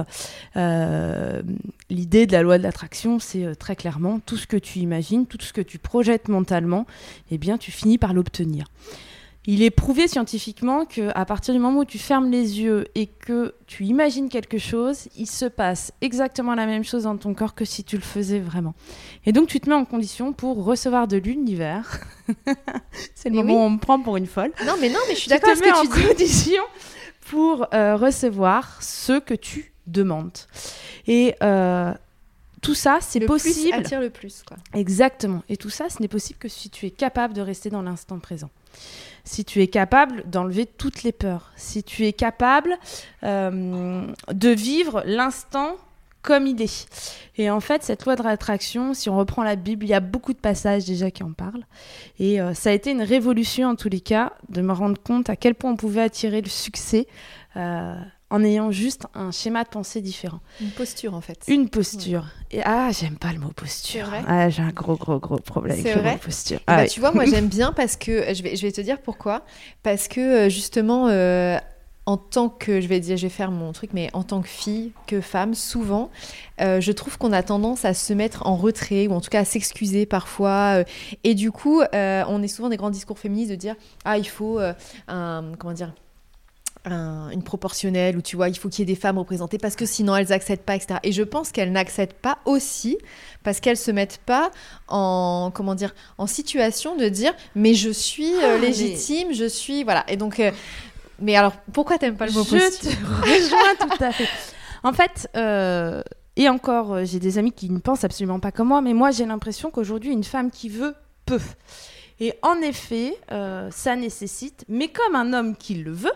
L'idée de la loi de l'attraction, c'est très clairement tout ce que tu imagines, tout ce que tu projettes mentalement, eh bien, tu finis par l'obtenir. Il est prouvé scientifiquement que à partir du moment où tu fermes les yeux et que tu imagines quelque chose, il se passe exactement la même chose dans ton corps que si tu le faisais vraiment. Et donc tu te mets en condition pour recevoir de l'univers. C'est le moment où on me prend pour une folle. Non mais non mais je suis d'accord avec ce que tu dis. en condition pour euh, recevoir ce que tu demandes. Et euh, tout ça, c'est possible. Le plus attire le plus, quoi. Exactement. Et tout ça, ce n'est possible que si tu es capable de rester dans l'instant présent si tu es capable d'enlever toutes les peurs, si tu es capable euh, de vivre l'instant comme est. Et en fait, cette loi de réattraction, si on reprend la Bible, il y a beaucoup de passages déjà qui en parlent. Et euh, ça a été une révolution en tous les cas de me rendre compte à quel point on pouvait attirer le succès. Euh, en ayant juste un schéma de pensée différent. Une posture en fait. Une posture. Et ah, j'aime pas le mot posture. Ah, j'ai un gros gros gros problème avec le mot posture. Bah, ah, Tu vois, moi j'aime bien parce que je vais je vais te dire pourquoi. Parce que euh, justement. Euh, en tant que, je vais dire, je vais faire mon truc, mais en tant que fille, que femme, souvent, euh, je trouve qu'on a tendance à se mettre en retrait ou en tout cas à s'excuser parfois. et du coup, on est souvent des grands discours féministes de dire ah il faut un comment dire une proportionnelle où tu vois, il faut qu'il y ait des femmes représentées parce que sinon elles n'acceptent pas, etc. Et je pense qu'elles n'acceptent pas aussi parce qu'elles se mettent pas en comment dire en situation de dire mais je suis euh, ah, légitime, je suis voilà. Et donc, euh, mais alors pourquoi t'aimes pas le mot Je te rejoins tout à fait. En fait. Euh, et encore, j'ai des amis qui ne pensent absolument pas comme moi, mais moi j'ai l'impression qu'aujourd'hui, une femme qui veut peut. Et en effet, ça nécessite, mais comme un homme qui le veut,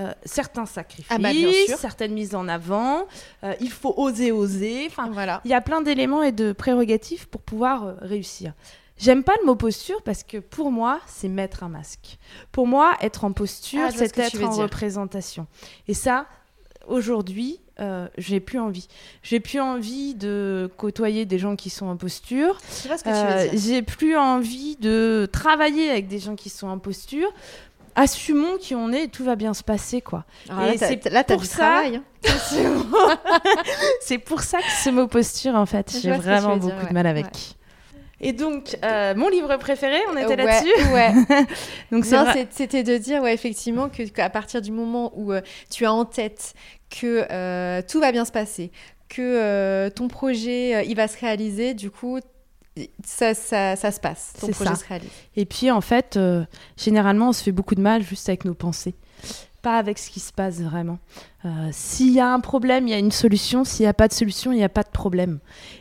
euh, certains sacrifices, ah bah, certaines mises en avant, euh, il faut oser, oser. Enfin, voilà. Il y a plein d'éléments et de prérogatives pour pouvoir euh, réussir. J'aime pas le mot posture parce que pour moi, c'est mettre un masque. Pour moi, être en posture, ah, c'est être en représentation. Et ça, aujourd'hui, euh, j'ai plus envie. J'ai plus envie de côtoyer des gens qui sont en posture. j'ai plus envie de travailler avec des gens qui sont en posture assumons qui on est et tout va bien se passer quoi. Et c'est là pour ça. C'est pour ça que ce mot posture en fait, j'ai vraiment beaucoup de mal avec. Et donc, euh, mon livre préféré, on était là-dessus. Ouais. donc c'était de dire, ouais, effectivement, que qu'à partir du moment où euh, tu as en tête que euh, tout va bien se passer, que ton projet il va se réaliser, du coup, ça, ça, ça, se passe. Ton projet se réalise. Et puis, en fait, généralement, on se fait beaucoup de mal juste avec nos pensées. Pas avec ce qui se passe vraiment. Euh, s'il y a un problème, il y a une solution. S'il n'y a pas de solution, il n'y a pas de problème.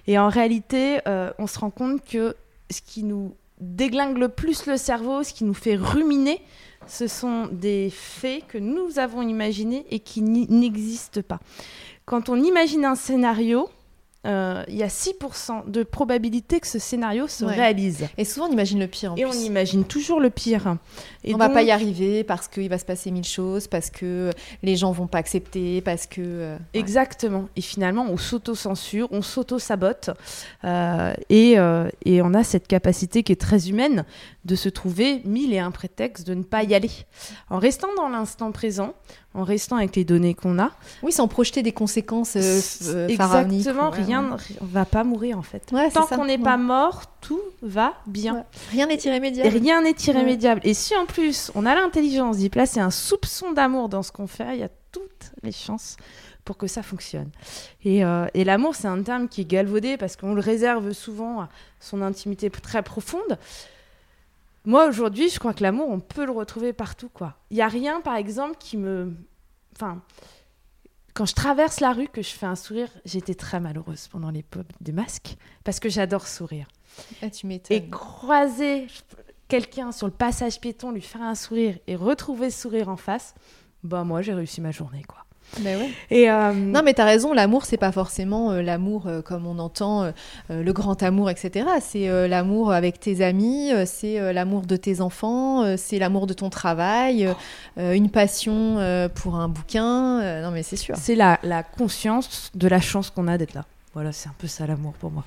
Et en réalité, euh, on se rend compte que ce qui nous déglingue le plus le cerveau, ce qui nous fait ruminer, ce sont des faits que nous avons imaginés et qui n'existent pas. Quand on imagine un scénario, euh, il y a 6% de probabilité que ce scénario se réalise. Et souvent, on imagine le pire. En et on imagine toujours le pire. Et on ne va pas y arriver parce qu'il va se passer mille choses, parce que les gens vont pas accepter, parce que. Euh, Exactement. Et finalement, on s'auto-censure, on s'auto-sabote. Euh, et, et, on a cette capacité qui est très humaine de se trouver mille et un prétextes de ne pas y aller. En restant dans l'instant présent, en restant avec les données qu'on a. Oui, sans projeter des conséquences euh, euh, Exactement, ouais, rien, ouais. on va pas mourir en fait. Ouais, Tant qu'on n'est pas mort, tout va bien. Rien n'est irrémédiable. rien n'est irrémédiable. Et si en plus on a l'intelligence d'y placer un soupçon d'amour dans ce qu'on fait, il y a toutes les chances pour que ça fonctionne. Et, euh, et l'amour, c'est un terme qui est galvaudé parce qu'on le réserve souvent à son intimité très profonde. Moi, aujourd'hui, je crois que l'amour, on peut le retrouver partout. quoi. Il n'y a rien, par exemple, qui me... Enfin, quand je traverse la rue, que je fais un sourire, j'étais très malheureuse pendant l'époque des masques parce que j'adore sourire. Ah, tu m'étonnes. Et croiser quelqu'un sur le passage piéton, lui faire un sourire et retrouver ce sourire en face, bah moi j'ai réussi ma journée quoi. Ouais. Et euh, Non, mais t'as raison, l'amour, c'est pas forcément euh, l'amour euh, comme on entend, le grand amour, etc. C'est l'amour avec tes amis, c'est l'amour de tes enfants, c'est l'amour de ton travail, une passion pour un bouquin. non, mais c'est sûr. c'est la, la conscience de la chance qu'on a d'être là. Voilà, c'est un peu ça l'amour pour moi.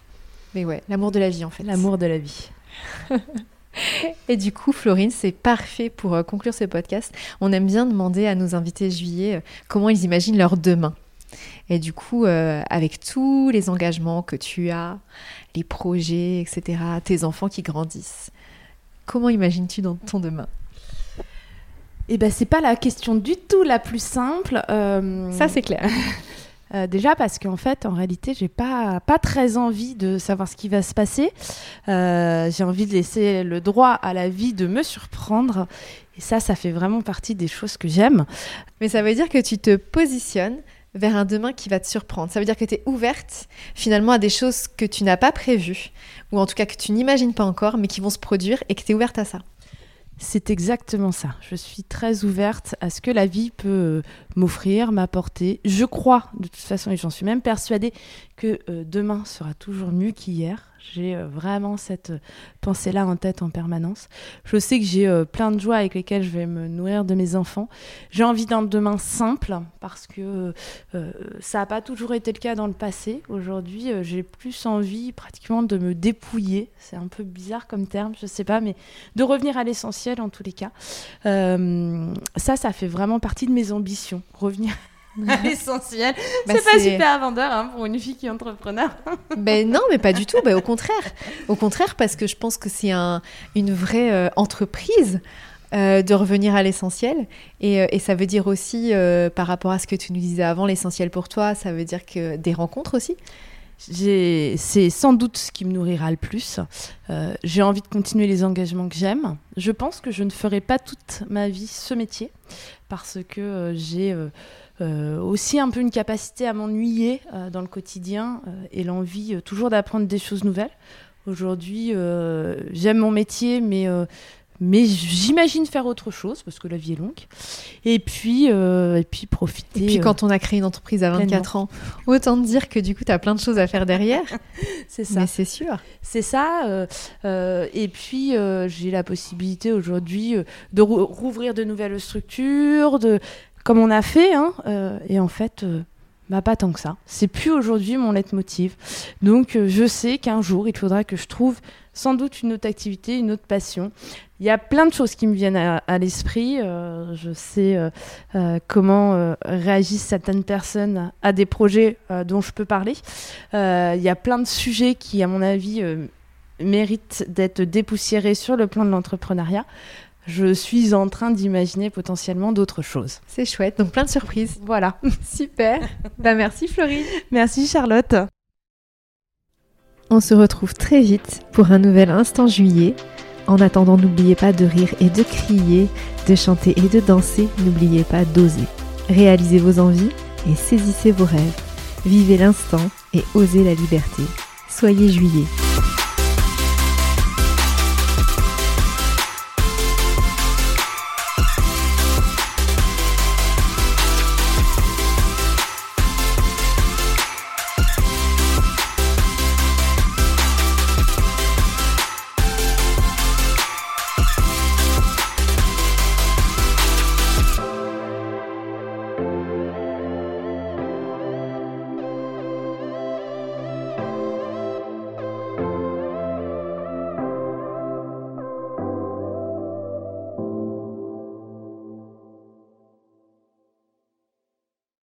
Mais ouais, l'amour de la vie, en fait. L'amour de la vie. Et du coup, Florine, c'est parfait pour euh, conclure ce podcast. On aime bien demander à nos invités juillet euh, comment ils imaginent leur demain. Et du coup, euh, avec tous les engagements que tu as, les projets, etc., tes enfants qui grandissent, comment imagines-tu dans ton demain? Et ben c'est pas la question du tout la plus simple. euh, Ça, c'est clair. Euh, déjà parce qu'en fait, en réalité, j'ai pas pas très envie de savoir ce qui va se passer. Euh, j'ai envie de laisser le droit à la vie de me surprendre. Et ça, ça fait vraiment partie des choses que j'aime. Mais ça veut dire que tu te positionnes vers un demain qui va te surprendre. Ça veut dire que tu es ouverte finalement à des choses que tu n'as pas prévues, ou en tout cas que tu n'imagines pas encore, mais qui vont se produire et que tu es ouverte à ça. C'est exactement ça. Je suis très ouverte à ce que la vie peut euh, m'offrir, m'apporter. Je crois, de toute façon, et j'en suis même persuadée, que euh, demain sera toujours mieux qu'hier. J'ai euh, vraiment cette euh, pensée-là en tête en permanence. Je sais que j'ai plein de joies avec lesquelles je vais me nourrir de mes enfants. J'ai envie d'un demain simple parce que ça n'a pas toujours été le cas dans le passé. Aujourd'hui, j'ai plus envie pratiquement de me dépouiller. C'est un peu bizarre comme terme, je sais pas, mais de revenir à l'essentiel en tous les cas. Ça, ça fait vraiment partie de mes ambitions. Revenir l'essentiel. Bah, c'est pas super vendeur hein, pour une fille qui est entrepreneur. Ben non, mais pas du tout. Ben, au contraire. Au contraire, parce que je pense que c'est un, une vraie euh, entreprise euh, de revenir à l'essentiel. Et, euh, et ça veut dire aussi, euh, par rapport à ce que tu nous disais avant, l'essentiel pour toi, ça veut dire que des rencontres aussi. J'ai- C'est sans doute ce qui me nourrira le plus. Euh, j'ai envie de continuer les engagements que j'aime. Je pense que je ne ferai pas toute ma vie ce métier parce que euh, j'ai euh, euh, aussi un peu une capacité à m'ennuyer euh, dans le quotidien euh, et l'envie toujours d'apprendre des choses nouvelles. Aujourd'hui, j'aime mon métier, mais mais j'imagine faire autre chose parce que la vie est longue. Et puis, euh, et puis profiter. Et puis euh, quand on a créé une entreprise à 24 ans, autant te dire que du coup, tu as plein de choses à faire derrière. c'est ça. Mais c'est sûr. C'est ça. euh, et puis, j'ai la possibilité aujourd'hui de rou- rouvrir de nouvelles structures, de, comme on a fait. hein, euh, et en fait, euh, bah, pas tant que ça. C'est plus aujourd'hui mon leitmotiv. Donc, euh, je sais qu'un jour, il faudra que je trouve sans doute une autre activité, une autre passion. Il y a plein de choses qui me viennent à, l'esprit. je sais comment réagissent certaines personnes à des projets dont je peux parler. Il y a plein de sujets qui, à mon avis, méritent d'être dépoussiérés sur le plan de l'entrepreneuriat. Je suis en train d'imaginer potentiellement d'autres choses. C'est chouette. Donc plein de surprises. Voilà. Super. bah merci Florine. Merci Charlotte. On se retrouve très vite pour un nouvel instant juillet. En attendant, n'oubliez pas de rire et de crier, de chanter et de danser. N'oubliez pas d'oser. Réalisez vos envies et saisissez vos rêves. Vivez l'instant et osez la liberté. Soyez juillet.